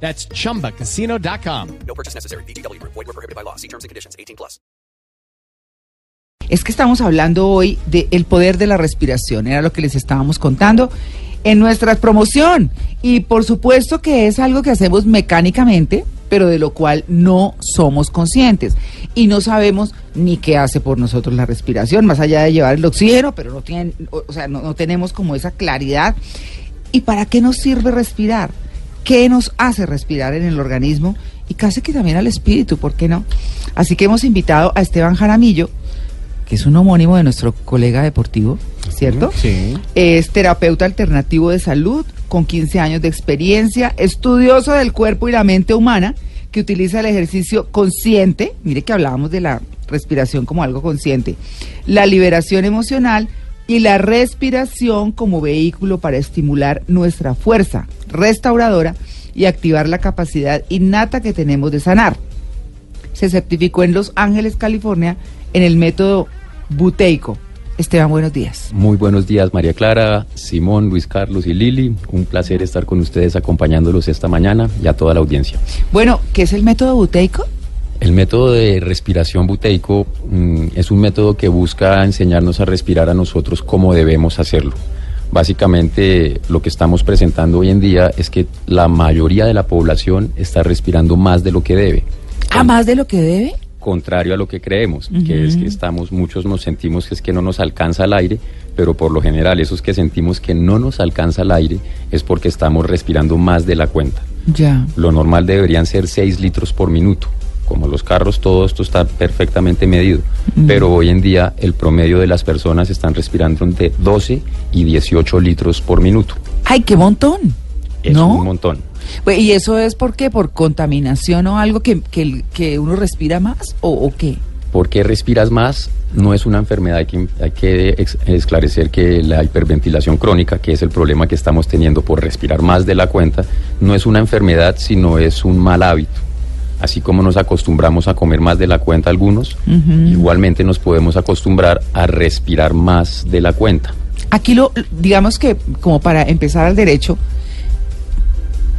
That's chumbacasino.com. No purchase necessary. BGW. Void were prohibited by law. See terms and conditions. 18 plus. Es que estamos hablando hoy del poder de la respiración, era lo que les estábamos contando en nuestra promoción. Y por supuesto que es algo que hacemos mecánicamente, pero de lo cual no somos conscientes. Y no sabemos ni qué hace por nosotros la respiración, más allá de llevar el oxígeno, pero no, tienen, o o sea, no, no tenemos como esa claridad. ¿Y para qué nos sirve respirar? ¿Qué nos hace respirar en el organismo? Y casi que también al espíritu, ¿por qué no? Así que hemos invitado a Esteban Jaramillo, que es un homónimo de nuestro colega deportivo, ¿cierto? Sí. Es terapeuta alternativo de salud, con 15 años de experiencia, estudioso del cuerpo y la mente humana, que utiliza el ejercicio consciente, mire que hablábamos de la respiración como algo consciente, la liberación emocional y la respiración como vehículo para estimular nuestra fuerza restauradora y activar la capacidad innata que tenemos de sanar se certificó en Los Ángeles, California, en el método buteico. Esteban, buenos días. Muy buenos días, María Clara, Simón, Luis Carlos y Lili. Un placer estar con ustedes acompañándolos esta mañana y a toda la audiencia. Bueno, ¿qué es el método buteico? El método de respiración buteico mm, es un método que busca enseñarnos a respirar a nosotros como debemos hacerlo. Básicamente lo que estamos presentando hoy en día es que la mayoría de la población está respirando más de lo que debe. ¿A más de lo que debe? contrario a lo que creemos, que es que estamos, muchos nos sentimos que es que no nos alcanza el aire, pero por lo general esos que sentimos que no nos alcanza el aire es porque estamos respirando más de la cuenta. Ya. Lo normal deberían ser 6 litros por minuto. Como los carros, todo esto está perfectamente medido. Pero hoy en día el promedio de las personas están respirando entre 12 y 18 litros por minuto. ¡Ay, qué montón! Es ¿No? un montón. ¿Y eso es por qué? ¿Por contaminación o algo que, que, que uno respira más? ¿O, o qué? ¿Por qué respiras más? No es una enfermedad, hay que, hay que ex- esclarecer que la hiperventilación crónica, que es el problema que estamos teniendo por respirar más de la cuenta, no es una enfermedad, sino es un mal hábito. Así como nos acostumbramos a comer más de la cuenta algunos, igualmente nos podemos acostumbrar a respirar más de la cuenta. Aquí lo, digamos que como para empezar al derecho,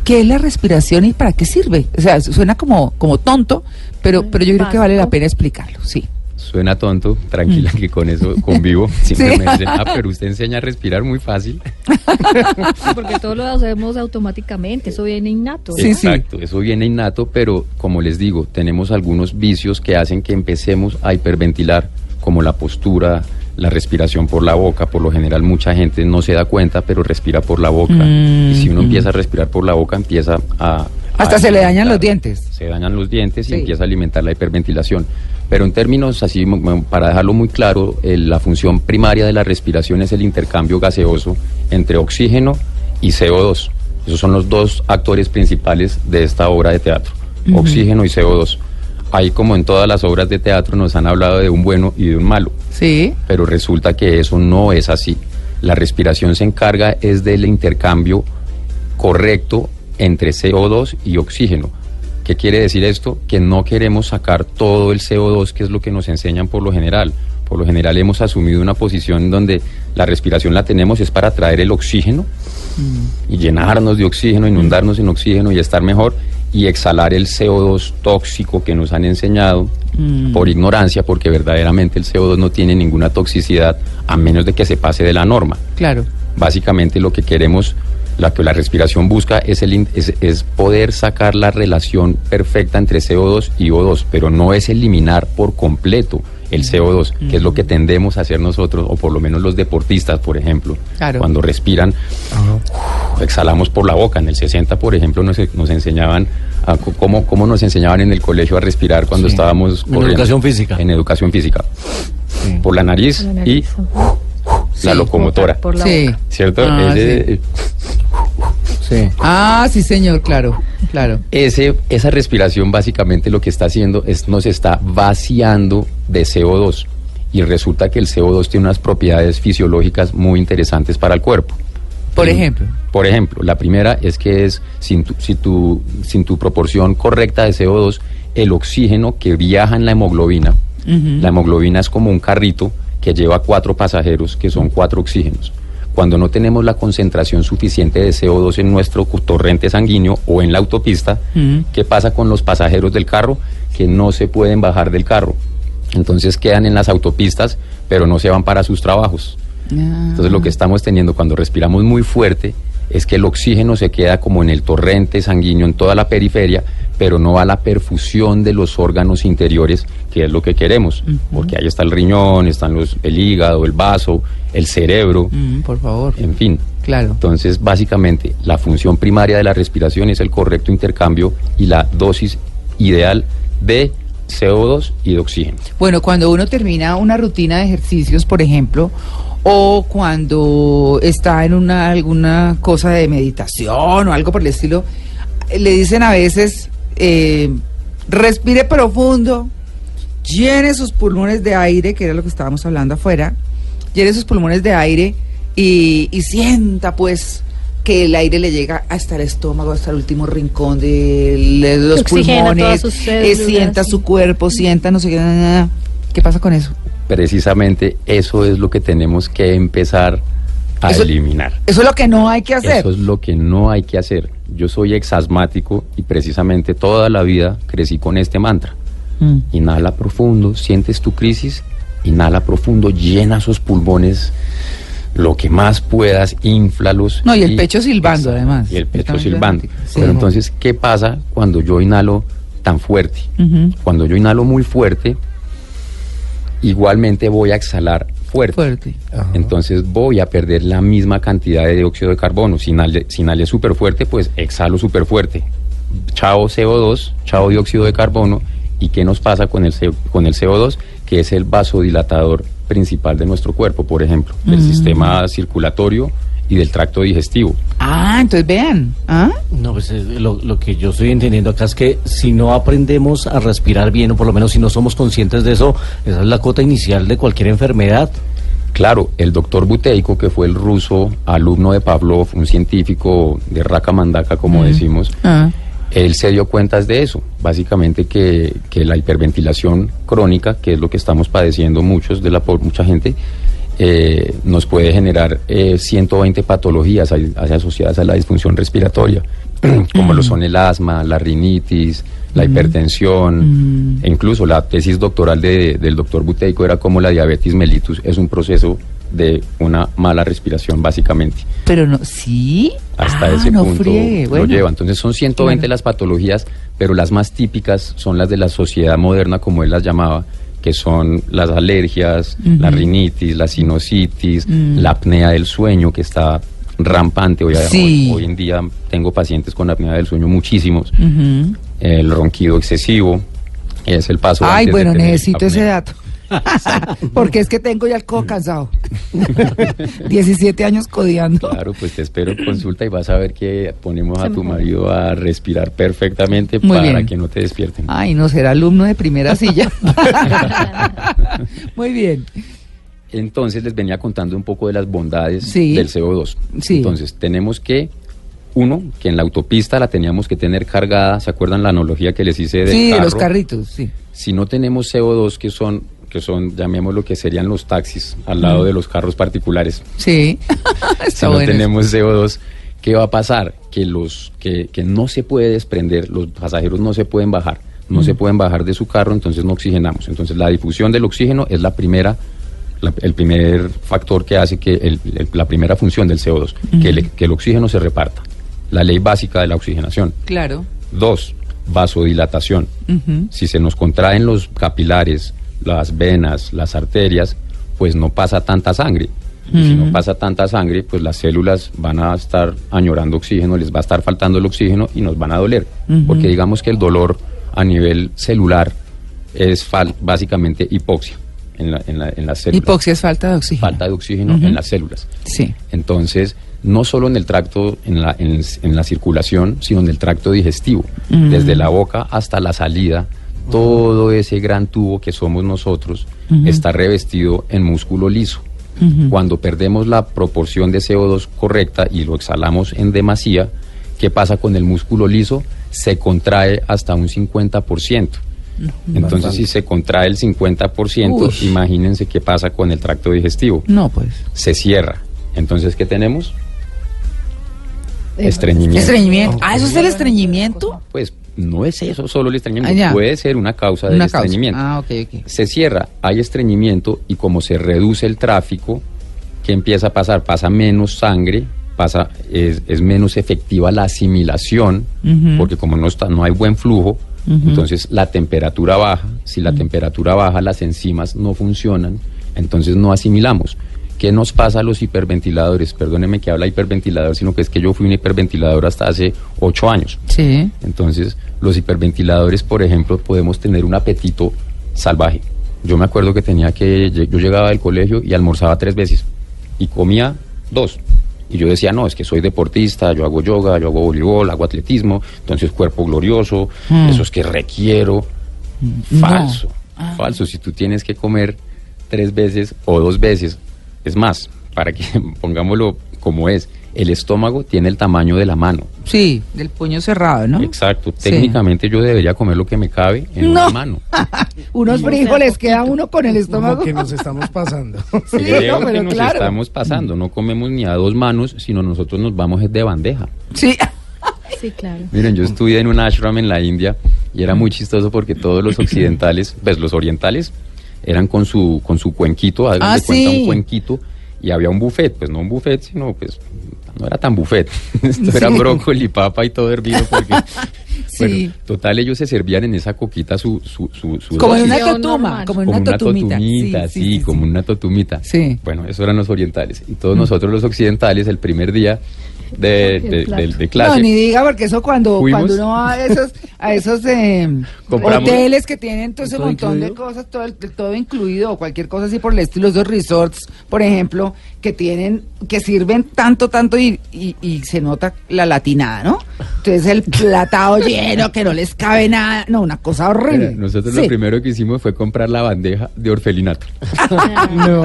¿qué es la respiración y para qué sirve? O sea, suena como, como tonto, pero, pero yo creo que vale la pena explicarlo, sí. Suena tonto, tranquila que con eso convivo. Siempre me dicen, ah, pero usted enseña a respirar muy fácil. Porque todo lo hacemos automáticamente, eso viene innato. Sí, sí. Exacto, eso viene innato, pero como les digo, tenemos algunos vicios que hacen que empecemos a hiperventilar, como la postura, la respiración por la boca. Por lo general, mucha gente no se da cuenta, pero respira por la boca. y si uno empieza a respirar por la boca, empieza a. Mm, Hasta a se le dañan los dientes. Se dañan los dientes y Sí. empieza a alimentar la hiperventilación. Pero en términos así, para dejarlo muy claro, la función primaria de la respiración es el intercambio gaseoso entre oxígeno y CO2. Esos son los dos actores principales de esta obra de teatro, oxígeno y CO2. Ahí como en todas las obras de teatro nos han hablado de un bueno y de un malo, Sí. pero resulta que eso no es así. La respiración se encarga es del intercambio correcto entre CO2 y oxígeno. ¿Qué quiere decir esto? Que no queremos sacar todo el CO2, que es lo que nos enseñan por lo general. Por lo general hemos asumido una posición donde la respiración la tenemos es para traer el oxígeno y llenarnos de oxígeno, inundarnos en oxígeno y estar mejor y exhalar el CO2 tóxico que nos han enseñado por ignorancia, porque verdaderamente el CO2 no tiene ninguna toxicidad a menos de que se pase de la norma. Claro. Básicamente lo que queremos, lo que la respiración busca es, el, es, es poder sacar la relación perfecta entre CO2 y O2, pero no es eliminar por completo el CO2, que es lo que tendemos a hacer nosotros, o por lo menos los deportistas, por ejemplo. Claro. Cuando respiran, exhalamos por la boca. En el 60, por ejemplo, nos, nos enseñaban, a cómo, cómo nos enseñaban en el colegio a respirar cuando Sí. estábamos En educación física. En educación física. Por la nariz, la y la Sí. locomotora. Por la Sí. boca. ¿Cierto? Ah, Ese- Sí. Ah, sí, señor, claro, claro. Ese, esa respiración básicamente lo que está haciendo es nos está vaciando de CO2 y resulta que el CO2 tiene unas propiedades fisiológicas muy interesantes para el cuerpo. Por ejemplo. Por ejemplo, la primera es que es sin tu, si tu- sin tu proporción correcta de CO2, el oxígeno que viaja en la hemoglobina, la hemoglobina es como un carrito que lleva cuatro pasajeros, que son cuatro oxígenos. Cuando no tenemos la concentración suficiente de CO2 en nuestro torrente sanguíneo o en la autopista, ¿qué pasa con los pasajeros del carro? Que no se pueden bajar del carro. Entonces quedan en las autopistas, pero no se van para sus trabajos. Entonces lo que estamos teniendo cuando respiramos muy fuerte es que el oxígeno se queda como en el torrente sanguíneo en toda la periferia, pero no va a la perfusión de los órganos interiores, que es lo que queremos, porque ahí está el riñón, están los, el hígado, el vaso, el cerebro, por favor. en fin. Claro. Entonces, básicamente, la función primaria de la respiración es el correcto intercambio y la dosis ideal de CO2 y de oxígeno. Bueno, cuando uno termina una rutina de ejercicios, por ejemplo, o cuando está en una alguna cosa de meditación o algo por el estilo, le dicen a veces, eh, respire profundo, llene sus pulmones de aire, que era lo que estábamos hablando afuera, llene sus pulmones de aire y, y sienta pues que el aire le llega hasta el estómago, hasta el último rincón de los oxigena pulmones, eh, sienta su cuerpo, sienta no sé qué, na, na, na. ¿qué pasa con eso? Precisamente eso es lo que tenemos que empezar a Eso- eliminar. Eso es lo que no hay que hacer. Eso es lo que no hay que hacer. Yo soy exasmático y precisamente toda la vida crecí con este mantra. Mm. Inhala profundo, sientes tu crisis, inhala profundo, llena esos pulmones lo que más puedas, inflalos. No, y el pecho silbando, además. Y el pecho silbando. sí. Pero entonces, ¿qué pasa cuando yo inhalo tan fuerte? Cuando yo inhalo muy fuerte, igualmente voy a exhalar fuerte. Fuerte. Entonces voy a perder la misma cantidad de dióxido de carbono. Si inhalé, si inhalé súper fuerte, pues exhalo súper fuerte. Chao CO2, chao dióxido de carbono. ¿Y qué nos pasa con el, C- con el CO2? Que es el vasodilatador principal de nuestro cuerpo, por ejemplo, del sistema circulatorio y del tracto digestivo. Ah, entonces vean. ¿Ah? No, pues eh, lo, lo que yo estoy entendiendo acá es que si no aprendemos a respirar bien, o por lo menos si no somos conscientes de eso, esa es la cota inicial de cualquier enfermedad. Claro, el doctor Buteyko, que fue el ruso alumno de Pavlov, un científico de raca mandaca, como decimos, Ah. él se dio cuentas de eso, básicamente que, que la hiperventilación crónica, que es lo que estamos padeciendo muchos de la por mucha gente, eh, nos puede generar eh, 120 patologías asociadas a la disfunción respiratoria, como lo son el asma, la rinitis, la hipertensión, e incluso la tesis doctoral de- del doctor Buteyko era como la diabetes mellitus es un proceso de una mala respiración, básicamente Pero no, ¿sí? hasta Ah, ese no punto friegue, lo bueno. lleva. Entonces son 120 Claro. las patologías, pero las más típicas son las de la sociedad moderna, como él las llamaba, que son las alergias, la rinitis, la sinusitis, la apnea del sueño, que está rampante. Hoy, Sí. hoy, hoy en día tengo pacientes con apnea del sueño muchísimos. El ronquido excesivo, es el paso. Ay, bueno, necesito ese dato. Porque es que tengo ya el codo cansado. 17 años codiando. Claro, pues te espero en consulta y vas a ver que ponemos a tu marido a respirar perfectamente Muy para bien. que no te despierten. Ay, no será alumno de primera silla. Muy bien. Entonces les venía contando un poco de las bondades Sí. del CO2. Sí. Entonces tenemos que, uno, que en la autopista la teníamos que tener cargada, ¿se acuerdan la analogía que les hice Sí, de carro? los carritos, sí. Si no tenemos CO2, que son, que son, llamémoslo que serían los taxis al lado de los carros particulares. Sí. si no bueno. tenemos CO2, ¿qué va a pasar? Que los que, que no se puede desprender, los pasajeros no se pueden bajar, no se pueden bajar de su carro, entonces no oxigenamos. Entonces la difusión del oxígeno es la primera, la- el primer factor que hace que el- el- la primera función del CO2, que, el, que el oxígeno se reparta. La ley básica de la oxigenación. Claro. Dos, vasodilatación. Si se nos contraen los capilares, las venas, las arterias, pues no pasa tanta sangre. Y si no pasa tanta sangre, pues las células van a estar añorando oxígeno, les va a estar faltando el oxígeno y nos van a doler. Porque digamos que el dolor a nivel celular es fal- básicamente hipoxia en, la- en la- en las células. Hipoxia es falta de oxígeno. Falta de oxígeno en las células. Sí. Entonces, no solo en el tracto, en la, en, en la circulación, sino en el tracto digestivo, desde la boca hasta la salida. Todo ese gran tubo que somos nosotros está revestido en músculo liso. Cuando perdemos la proporción de CO2 correcta y lo exhalamos en demasía, ¿qué pasa con el músculo liso? Se contrae hasta un 50%. Entonces, si se contrae el 50%, Uy. imagínense qué pasa con el tracto digestivo. No, pues. Se cierra. Entonces, ¿qué tenemos? Estreñimiento. Estreñimiento. Ah, ¿eso es el estreñimiento? Pues no es eso solo el estreñimiento. Ah. Puede ser una causa del Una causa. estreñimiento. Ah. Se cierra, hay estreñimiento y como se reduce el tráfico, ¿qué empieza a pasar? Pasa menos sangre, pasa, es, es menos efectiva la asimilación, porque como no, está, no hay buen flujo, entonces la temperatura baja. Si la temperatura baja, las enzimas no funcionan, entonces no asimilamos. ¿Qué nos pasa a los hiperventiladores? Perdóneme que habla hiperventilador, sino que es que yo fui un hiperventilador hasta hace ocho años. Sí. Entonces, los hiperventiladores, por ejemplo, podemos tener un apetito salvaje. Yo me acuerdo que tenía que, yo llegaba del colegio y almorzaba tres veces y comía dos. Y yo decía, no, es que soy deportista, yo hago yoga, yo hago voleibol, hago atletismo, entonces cuerpo glorioso, eso es que requiero. Falso, falso. Si tú tienes que comer tres veces o dos veces, es más, para que pongámoslo como es, el estómago tiene el tamaño de la mano. Sí, del puño cerrado, ¿no? Exacto. Sí. Técnicamente yo debería comer lo que me cabe en No. una mano. Unos frijoles, queda uno con el estómago. Como que nos estamos pasando. Sí, no, que nos claro. estamos pasando. No comemos ni a dos manos, sino nosotros nos vamos es de bandeja. Sí. Sí, claro. Miren, yo estudié en un ashram en la India y era muy chistoso porque todos los occidentales, pues los orientales, eran con su, con su cuenquito, hagan Ah, de cuenta sí. un cuenquito, y había un buffet, pues no un buffet, sino pues no era tan buffet. Esto era Sí. brócoli, papa y todo hervido porque Sí. bueno, total ellos se servían en esa coquita su, su, su, su Como una totuma, como en como una una totumita. totumita, sí, como una totumita. Sí. Bueno, eso eran los orientales. Y todos nosotros los occidentales, el primer día de, de- de- de clase, No, ni diga, porque eso cuando, Fuimos. cuando uno va a esos, a esos eh, hoteles que tienen todo ese ¿Todo montón de incluido? cosas, todo, el- todo incluido, o cualquier cosa así por el estilo, esos resorts, por ejemplo, que tienen, que sirven tanto, tanto y, y, y se nota la latinada, ¿no? Entonces el platado lleno, que no les cabe nada, no, una cosa horrible. Mira, nosotros Sí. lo primero que hicimos fue comprar la bandeja de orfelinato. No.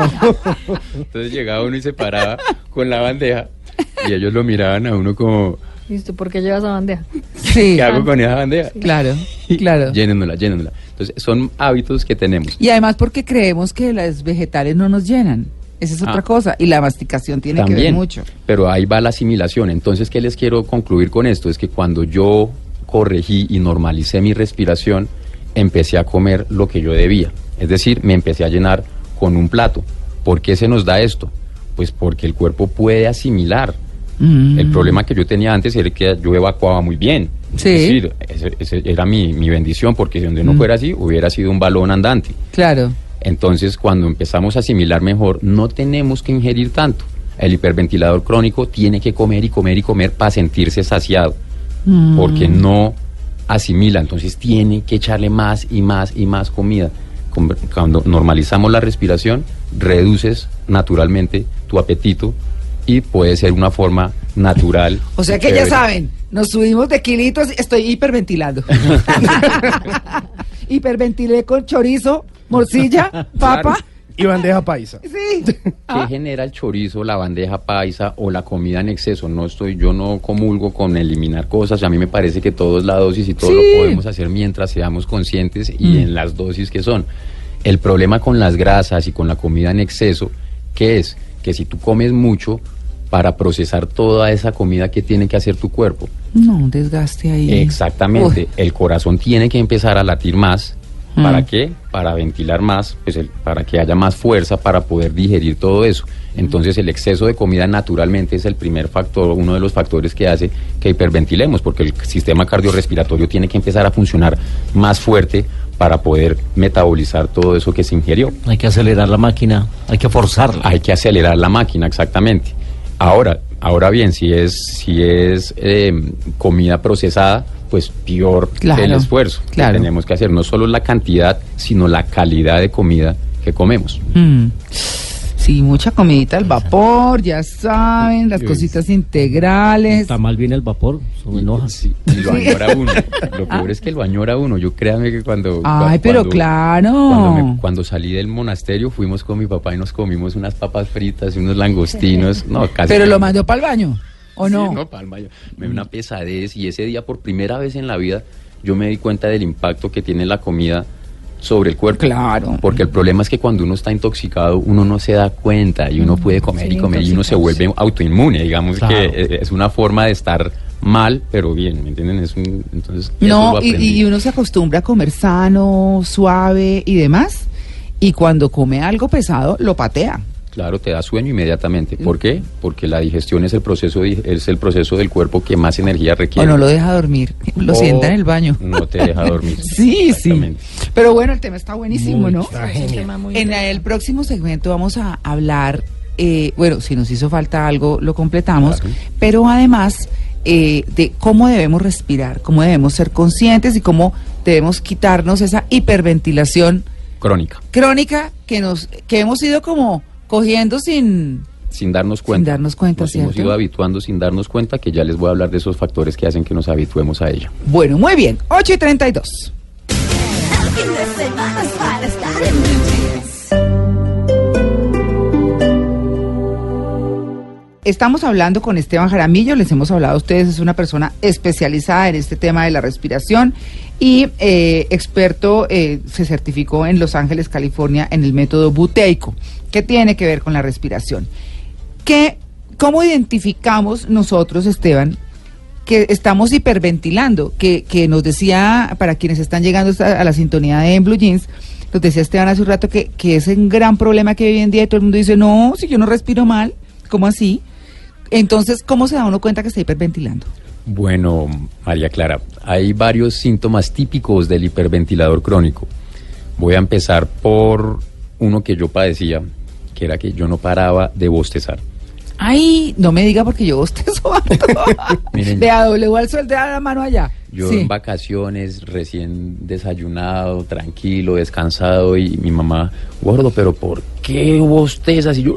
Entonces llegaba uno y se paraba con la bandeja y ellos lo miraban a uno como, ¿Listo? ¿Por qué llevas esa bandeja? Sí, ¿qué hago con esa bandeja? claro, claro. Llénenla, llénenla. Entonces son hábitos que tenemos. Y además porque creemos que las vegetales no nos llenan. Esa es Ah. otra cosa. Y la masticación tiene que ver mucho. pero ahí va la asimilación. Entonces, ¿qué les quiero concluir con esto? Es que cuando yo corregí y normalicé mi respiración, empecé a comer lo que yo debía. Es decir, me empecé a llenar con un plato. ¿Por qué se nos da esto? Pues porque el cuerpo puede asimilar. Mm. El problema que yo tenía antes era que yo evacuaba muy bien. Sí. Es decir, ese, ese era mi, mi bendición, porque si donde no Mm. fuera así, hubiera sido un balón andante. Claro. Entonces, cuando empezamos a asimilar mejor, no tenemos que ingerir tanto. El hiperventilador crónico tiene que comer y comer y comer para sentirse saciado, Mm. porque no asimila, entonces tiene que echarle más y más y más comida. Cuando normalizamos la respiración, reduces naturalmente tu apetito y puede ser una forma natural. O sea que chévere. ya saben, nos subimos de kilitos, estoy hiperventilando. Hiperventilé con chorizo, morcilla, papa. Y bandeja paisa. Sí. ¿Qué genera el chorizo, la bandeja paisa o la comida en exceso? No estoy, yo no comulgo con eliminar cosas. A mí me parece que todo es la dosis y todo Sí. lo podemos hacer mientras seamos conscientes y en las dosis que son. El problema con las grasas y con la comida en exceso, ¿qué es? Que si tú comes mucho para procesar toda esa comida que tiene que hacer tu cuerpo, No, un desgaste ahí. Exactamente. Uy. El corazón tiene que empezar a latir más. ¿Para Mm. qué? Para ventilar más, pues el- para que haya más fuerza para poder digerir todo eso. Entonces el exceso de comida naturalmente es el primer factor, uno de los factores que hace que hiperventilemos, porque el sistema cardiorrespiratorio tiene que empezar a funcionar más fuerte para poder metabolizar todo eso que se ingirió. Hay que acelerar la máquina, hay que forzarla. Hay que acelerar la máquina, exactamente. Ahora, ahora bien, si es, si es eh, comida procesada, pues peor Claro, el esfuerzo claro. que tenemos que hacer. No solo la cantidad, sino la calidad de comida que comemos. Mm. Sí, mucha comidita al vapor, ya saben, las cositas integrales. Está mal bien el vapor, son en hojas. Sí, y lo añora uno. Lo peor es que lo añora uno. Yo créame que cuando. Ay, pero cuando- claro. Cuando, me- cuando salí del monasterio fuimos con mi papá y nos comimos unas papas fritas y unos langostinos. No, casi. Pero lo mandó para el baño, ¿o Sí, no? no, palma, yo- me dio una pesadez y ese día por primera vez en la vida yo me di cuenta del impacto que tiene la comida sobre el cuerpo. Claro. Porque el problema es que cuando uno está intoxicado uno no se da cuenta y uno puede comer sí, y comer y uno se vuelve autoinmune, digamos Claro. que eh, es una forma de estar mal, pero bien, ¿me entienden? Es un, entonces, No, y, y uno se acostumbra a comer sano, suave y demás. Y cuando come algo pesado, lo patea. Claro, te da sueño inmediatamente. ¿Por qué? Porque la digestión es el proceso es el proceso del cuerpo que más energía O requiere. no lo deja dormir, lo O sienta en el baño. No te deja dormir. Sí, sí. Pero bueno, el tema está buenísimo, ¿no? Está Es tema muy En el próximo segmento vamos a hablar, eh, bueno, si nos hizo falta algo, lo completamos, Claro. pero además eh, de cómo debemos respirar, cómo debemos ser conscientes y cómo debemos quitarnos esa hiperventilación Crónica. crónica que nos que hemos ido como cogiendo sin sin darnos cuenta. darnos cuenta, Nos hemos ido habituando sin darnos cuenta, que ya les voy a hablar de esos factores que hacen que nos habituemos a ella. bueno muy bien 8 y 32 Estamos hablando con Esteban Jaramillo, les hemos hablado a ustedes, es una persona especializada en este tema de la respiración y eh, experto, eh, se certificó en Los Ángeles, California, en el método buteico, que tiene que ver con la respiración. ¿Qué, ¿Cómo identificamos nosotros, Esteban, que estamos hiperventilando? Que, que nos decía, para quienes están llegando a la sintonía de Blue Jeans, nos decía Esteban hace un rato que, que es un gran problema que hoy en día todo el mundo dice, no, si yo no respiro mal, ¿cómo así? Entonces, ¿cómo se da uno cuenta que está hiperventilando? Bueno, María Clara, hay varios síntomas típicos del hiperventilador crónico. Voy a empezar por uno que yo padecía, que era que yo no paraba de bostezar. Ay, no me diga porque yo bostezo harto. Miren. Vea, doble al sueldo de la mano allá. Yo Sí. en vacaciones, recién desayunado, tranquilo, descansado, y mi mamá, gordo, pero ¿por qué bostezas? Y yo,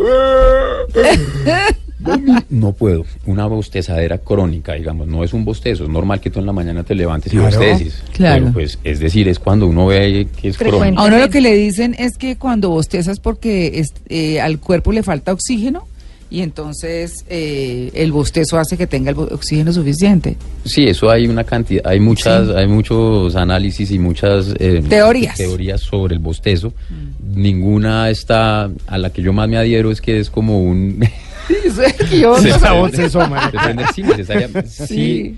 no puedo. Una bostezadera crónica, digamos, no es un bostezo, es normal que tú en la mañana te levantes y Claro. bosteces. Claro. Pero pues, es decir, es cuando uno ve que es Frecuente. crónico. A uno lo que le dicen es que cuando bostezas porque es- eh, al cuerpo le falta oxígeno y entonces eh, el bostezo hace que tenga el oxígeno suficiente. Sí, eso hay una cantidad, hay muchas, Sí. hay muchos análisis y muchas eh, Teorías. teorías sobre el bostezo. Ninguna está a la que yo más me adhiero es que es como un Eso es que yo- Se Esa se prende, sí, necesariamente. Sí. Sí,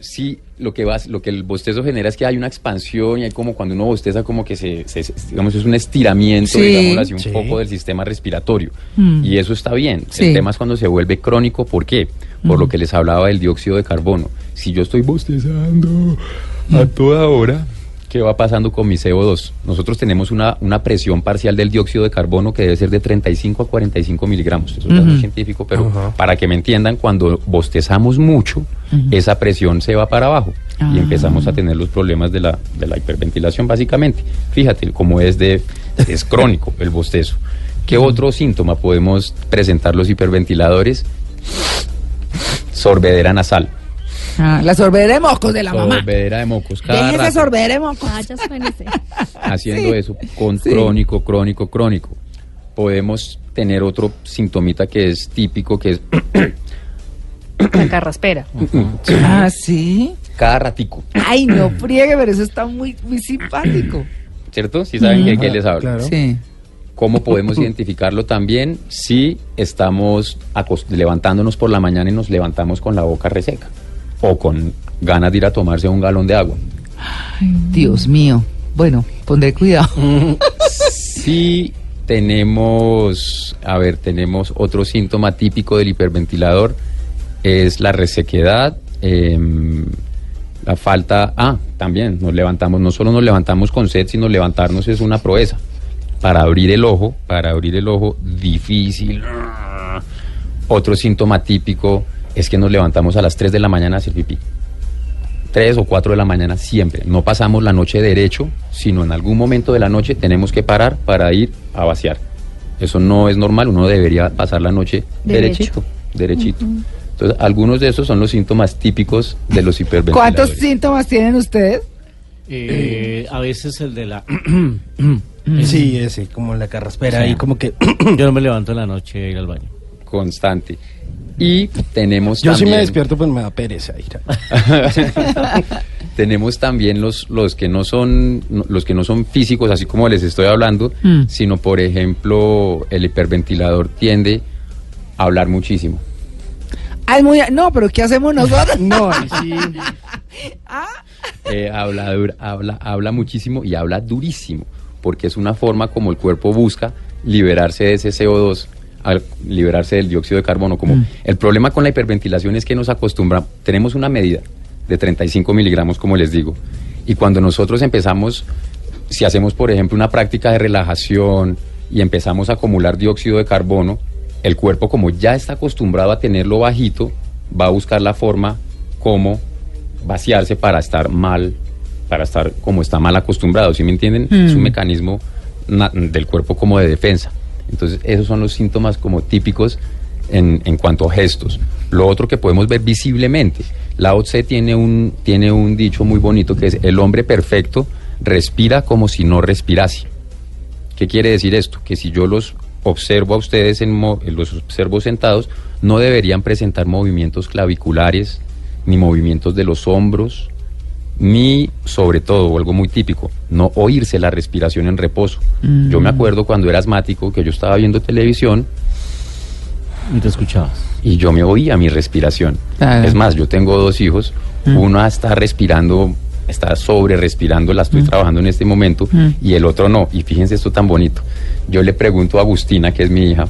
sí, lo que va, lo que el bostezo genera es que hay una expansión y hay como cuando uno bosteza como que se, se- se- digamos es un estiramiento, Sí. digamos así un Sí. poco del sistema respiratorio Mm. y eso está bien. Sí. El tema es cuando se vuelve crónico, ¿por qué? Por Mm. lo que les hablaba del dióxido de carbono. Si yo estoy bostezando a toda hora, ¿qué va pasando con mi CO2? Nosotros tenemos una, una presión parcial del dióxido de carbono que debe ser de 35 a 45 miligramos. Eso es dato Ujú. científico, pero para que me entiendan, cuando bostezamos mucho, esa presión se va para abajo Ah. y empezamos a tener los problemas de la, de la hiperventilación, básicamente. Fíjate cómo es, de, es crónico el bostezo. ¿Qué otro síntoma podemos presentar los hiperventiladores? Sorbedera nasal. Ah, la sorbedera de mocos de la mamá. Sorbedera de mocos. Cada rato sorbedera de mocos. Suénese. haciendo Sí. eso con Sí. crónico, crónico, crónico. Podemos tener otro sintomita que es típico, que es La carraspera. Ah, sí. cada ratico, Ay, no friegue, pero eso está muy, muy simpático. ¿cierto? Si saben de qué les hablo. Claro. Sí. ¿Cómo podemos identificarlo también si estamos levantándonos por la mañana y nos levantamos con la boca reseca o con ganas de ir a tomarse un galón de agua? Dios mío. Bueno, pondré cuidado. Si tenemos, a ver, tenemos otro síntoma típico del hiperventilador, es la resequedad, em, la falta, ah, también nos levantamos, no solo nos levantamos con sed, sino levantarnos es una proeza. Para abrir el ojo, para abrir el ojo, difícil. Otro síntoma típico es que nos levantamos a las 3 de la mañana a hacer pipí. 3 o 4 de la mañana siempre. No pasamos la noche derecho, sino en algún momento de la noche tenemos que parar para ir a vaciar. Eso no es normal, uno debería pasar la noche Derecho. derechito, derechito. Entonces, algunos de esos son los síntomas típicos de los hiperventiladores. ¿Cuántos síntomas tienen ustedes? Eh, a veces el de la... Sí, ese, como la carraspera Sí. ahí, como que. Yo no me levanto en la noche a ir al baño. Constante. Y tenemos Yo sí me también- despierto, pues me da pereza ir. tenemos también los, los que no son los que no son físicos así como les estoy hablando Mm. sino por ejemplo el hiperventilador tiende a hablar muchísimo Ah, es muy... No, pero ¿qué hacemos nosotros? No, sí. Eh, habla, habla habla muchísimo y habla durísimo porque es una forma como el cuerpo busca liberarse de ese CO2 al liberarse del dióxido de carbono como Mm. el problema con la hiperventilación es que nos acostumbramos tenemos una medida de 35 miligramos como les digo y cuando nosotros empezamos si hacemos, por ejemplo, una práctica de relajación y empezamos a acumular dióxido de carbono, el cuerpo, como ya está acostumbrado a tenerlo bajito, va a buscar la forma como vaciarse para estar mal, para estar como está mal acostumbrado, ¿sí me entienden? Es un mecanismo na- del cuerpo como de defensa. Entonces, esos son los síntomas como típicos en, cuanto a gestos. Lo otro que podemos ver visiblemente, Lao Tse tiene un, tiene un dicho muy bonito que es, el hombre perfecto respira como si no respirase. ¿Qué quiere decir esto? Que si yo los observo a ustedes, en mo- los observo sentados, no deberían presentar movimientos claviculares, ni movimientos de los hombros, ni sobre todo, o algo muy típico, no oírse la respiración en reposo. Yo me acuerdo cuando era asmático que yo estaba viendo televisión Y te escuchabas. y yo me oía mi respiración. Es más, yo tengo dos hijos, uno está respirando, está sobre respirando, la estoy trabajando en este momento, y el otro no. Y fíjense esto tan bonito. Yo le pregunto a Agustina, que es mi hija,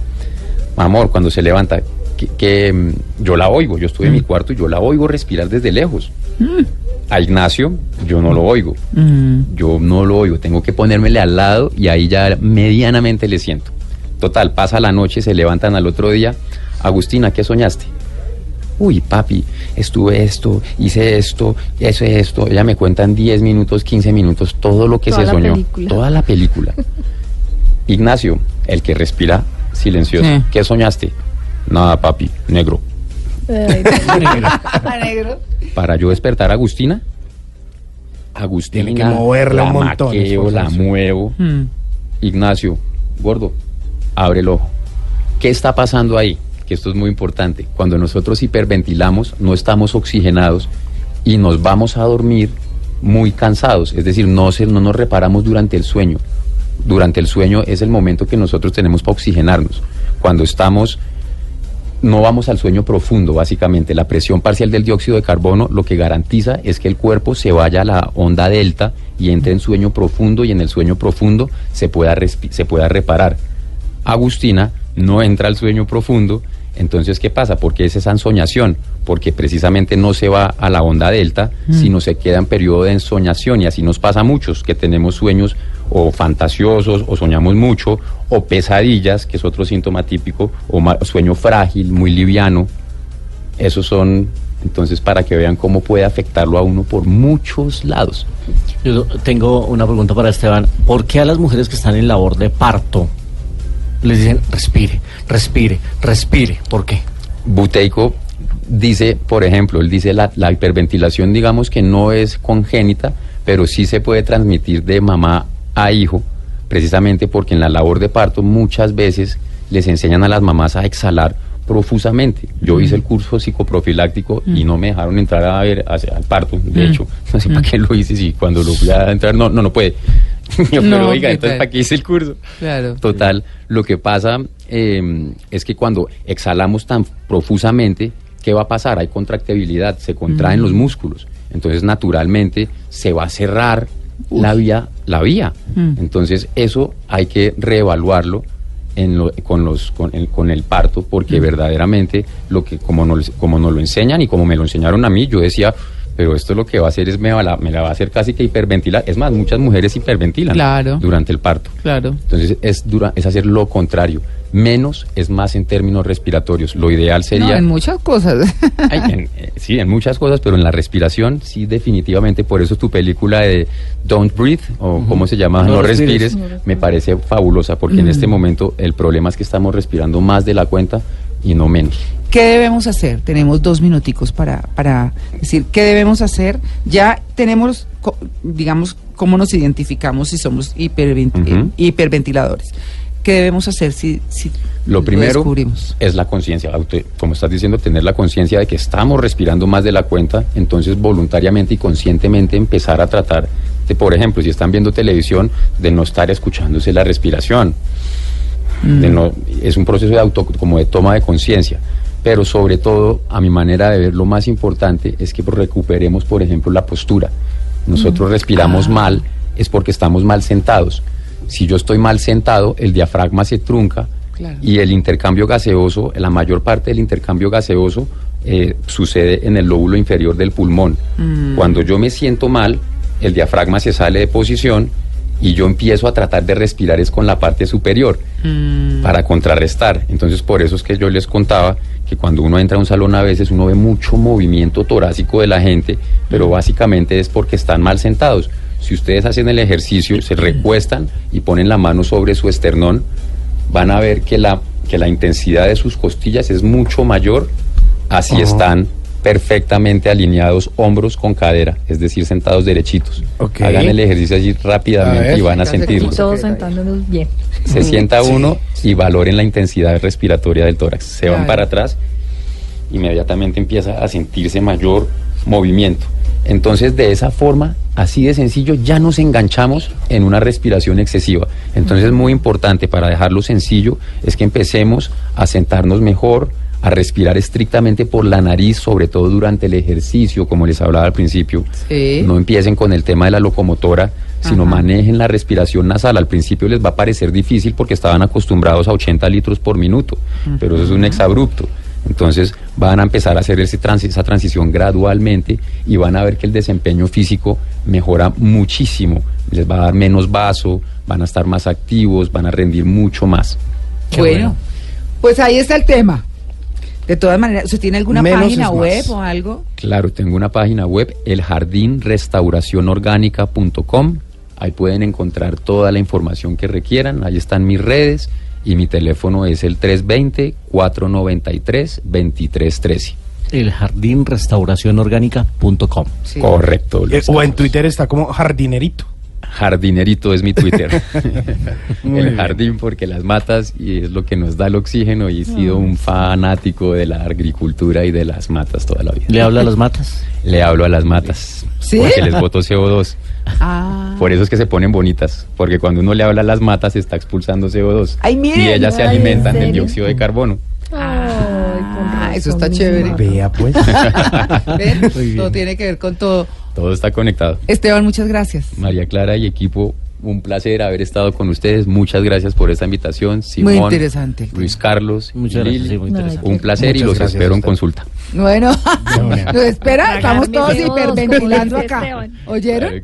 amor, cuando se levanta, que, que, mm, yo la oigo, yo estoy en mi cuarto y yo la oigo respirar desde lejos. A Ignacio, yo no lo oigo. Mm. Yo no lo oigo, tengo que ponérmele al lado y ahí ya medianamente le siento. Total, pasa la noche, se levantan al otro día. Agustina, ¿qué soñaste? Uy, papi, estuve esto, hice esto, hice esto. Ella me cuenta en 10 minutos, 15 minutos todo lo que Toda se soñó. película. Toda la película. Ignacio, el que respira silencioso. Sí. ¿Qué soñaste? Nada, papi, negro. Ay, negro. Para yo despertar a Agustina, Agustina, Tiene que moverla la un montón, maqueo, la muevo. Mm. Ignacio, gordo, abre el ojo. ¿Qué está pasando ahí? Que esto es muy importante. Cuando nosotros hiperventilamos, no estamos oxigenados y nos vamos a dormir muy cansados. Es decir, no, se, no nos reparamos durante el sueño. Durante el sueño es el momento que nosotros tenemos para oxigenarnos. Cuando estamos no vamos al sueño profundo, básicamente. La presión parcial del dióxido de carbono lo que garantiza es que el cuerpo se vaya a la onda delta y entre en sueño profundo y en el sueño profundo se pueda, se pueda reparar. Agustina no entra al sueño profundo, entonces ¿qué pasa? Porque es esa ensoñación, porque precisamente no se va a la onda delta, sino se queda en periodo de ensoñación y así nos pasa a muchos que tenemos sueños o fantasiosos o soñamos mucho o pesadillas, que es otro síntoma típico, o sueño frágil, muy liviano. Esos son entonces para que vean cómo puede afectarlo a uno por muchos lados. Yo tengo una pregunta para Esteban. ¿Por qué a las mujeres que están en labor de parto les dicen respire, respire, respire? ¿Por qué? Buteyko dice, por ejemplo, él dice la, la hiperventilación, digamos que no es congénita, pero sí se puede transmitir de mamá a hijo, precisamente porque en la labor de parto muchas veces les enseñan a las mamás a exhalar profusamente. Yo hice el curso psicoprofiláctico y no me dejaron entrar a ver hacia- al parto, de hecho, no sé para qué lo hice, si cuando lo fui a entrar, no, no, no puede. Yo, No, pero oiga, ¿qué entonces? ¿para qué hice el curso? Claro. Total, lo que pasa eh, es que cuando exhalamos tan profusamente, ¿qué va a pasar? Hay contractibilidad, se contraen los músculos. Entonces, naturalmente, se va a cerrar la vía. La vía. Mm. Entonces, eso hay que reevaluarlo en lo- con, los, con, el, con el parto, porque verdaderamente, lo que como nos, como nos lo enseñan y como me lo enseñaron a mí, yo decía, pero esto lo que va a hacer es me, va la, me la va a hacer casi que hiperventilar. Es más, muchas mujeres hiperventilan Claro. durante el parto. Claro. Entonces es, dura, es hacer lo contrario. Menos es más en términos respiratorios. Lo ideal No, sería... en muchas cosas. Ay, en- eh, sí, en muchas cosas, pero en la respiración sí definitivamente. Por eso tu película de Don't Breathe, o cómo se llama, No No, respires. respires, me parece fabulosa, porque en este momento el problema es que estamos respirando más de la cuenta y no menos. ¿Qué debemos hacer? Tenemos dos minuticos para, para decir qué debemos hacer. Ya tenemos, digamos, cómo nos identificamos si somos hiperven- Ujú. eh, hiperventiladores. ¿Qué debemos hacer si, si Lo primero descubrimos? es la conciencia, como estás diciendo, tener la conciencia de que estamos respirando más de la cuenta, entonces voluntariamente y conscientemente empezar a tratar de, por ejemplo, si están viendo televisión, de no estar escuchándose la respiración. De no- es un proceso de auto, como de toma de conciencia. Pero sobre todo, a mi manera de ver, lo más importante es que recuperemos, por ejemplo, la postura. Nosotros respiramos mal, es porque estamos mal sentados. Si yo estoy mal sentado, el diafragma se trunca Claro. y el intercambio gaseoso, la mayor parte del intercambio gaseoso eh, sucede en el lóbulo inferior del pulmón. Cuando yo me siento mal, el diafragma se sale de posición y yo empiezo a tratar de respirar es con la parte superior para contrarrestar. Entonces por eso es que yo les contaba que cuando uno entra a un salón a veces uno ve mucho movimiento torácico de la gente, pero básicamente es porque están mal sentados. Si ustedes hacen el ejercicio, se recuestan y ponen la mano sobre su esternón, van a ver que la, que la intensidad de sus costillas es mucho mayor, así están perfectamente alineados hombros con cadera, es decir, sentados derechitos. Ok. Hagan el ejercicio así A rápidamente ver. y van a sentirlo. Todos sentándonos bien. Se sienta uno y valoren la intensidad respiratoria del tórax. Se van para atrás, inmediatamente empieza a sentirse mayor movimiento. Entonces, de esa forma, así de sencillo, ya nos enganchamos en una respiración excesiva. Entonces, es muy importante para dejarlo sencillo, es que empecemos a sentarnos mejor, a respirar estrictamente por la nariz, sobre todo durante el ejercicio, como les hablaba al principio. Sí. No empiecen con el tema de la locomotora, sino Ajá. manejen la respiración nasal. Al principio les va a parecer difícil porque estaban acostumbrados a 80 litros por minuto, pero eso es un exabrupto. Entonces van a empezar a hacer ese transi- esa transición gradualmente y van a ver que el desempeño físico mejora muchísimo. Les va a dar menos vaso, van a estar más activos, van a rendir mucho más. Qué bueno, bueno. pues ahí está el tema. De todas maneras, ¿usted tiene alguna Menos página web o algo? Claro, tengo una página web, eljardinrestauracionorgánica.com. Ahí pueden encontrar toda la información que requieran. Ahí están mis redes y mi teléfono es el 320-493-2313. El jardín restauracionorgánica.com. Sí. Correcto. Eh, Luis o en. Twitter está como jardinerito. Jardinerito es mi Twitter. El jardín porque las matas y es lo que nos da el oxígeno y he sido un fanático de la agricultura y de las matas toda la vida. ¿Le habla a las matas? Le hablo a las matas ¿Sí? porque les boto CO2. Ah. Por eso es que se ponen bonitas, porque cuando uno le habla a las matas está expulsando CO2 Ay, miren. y ellas se Ay, ¿en alimentan del dióxido de carbono. Ah, razón, eso está chévere. Vea pues. Todo tiene que ver con todo. Todo está conectado. Esteban, muchas gracias. María Clara y equipo, un placer haber estado con ustedes. Muchas gracias por esta invitación. Simón, Muy interesante. Luis Carlos, Muchas gracias, sí, muy Ay, interesante. un placer y los espero en consulta. Bueno, nos espera, estamos todos CO2, como hiperventilando acá. Esteban. ¿Oyeron?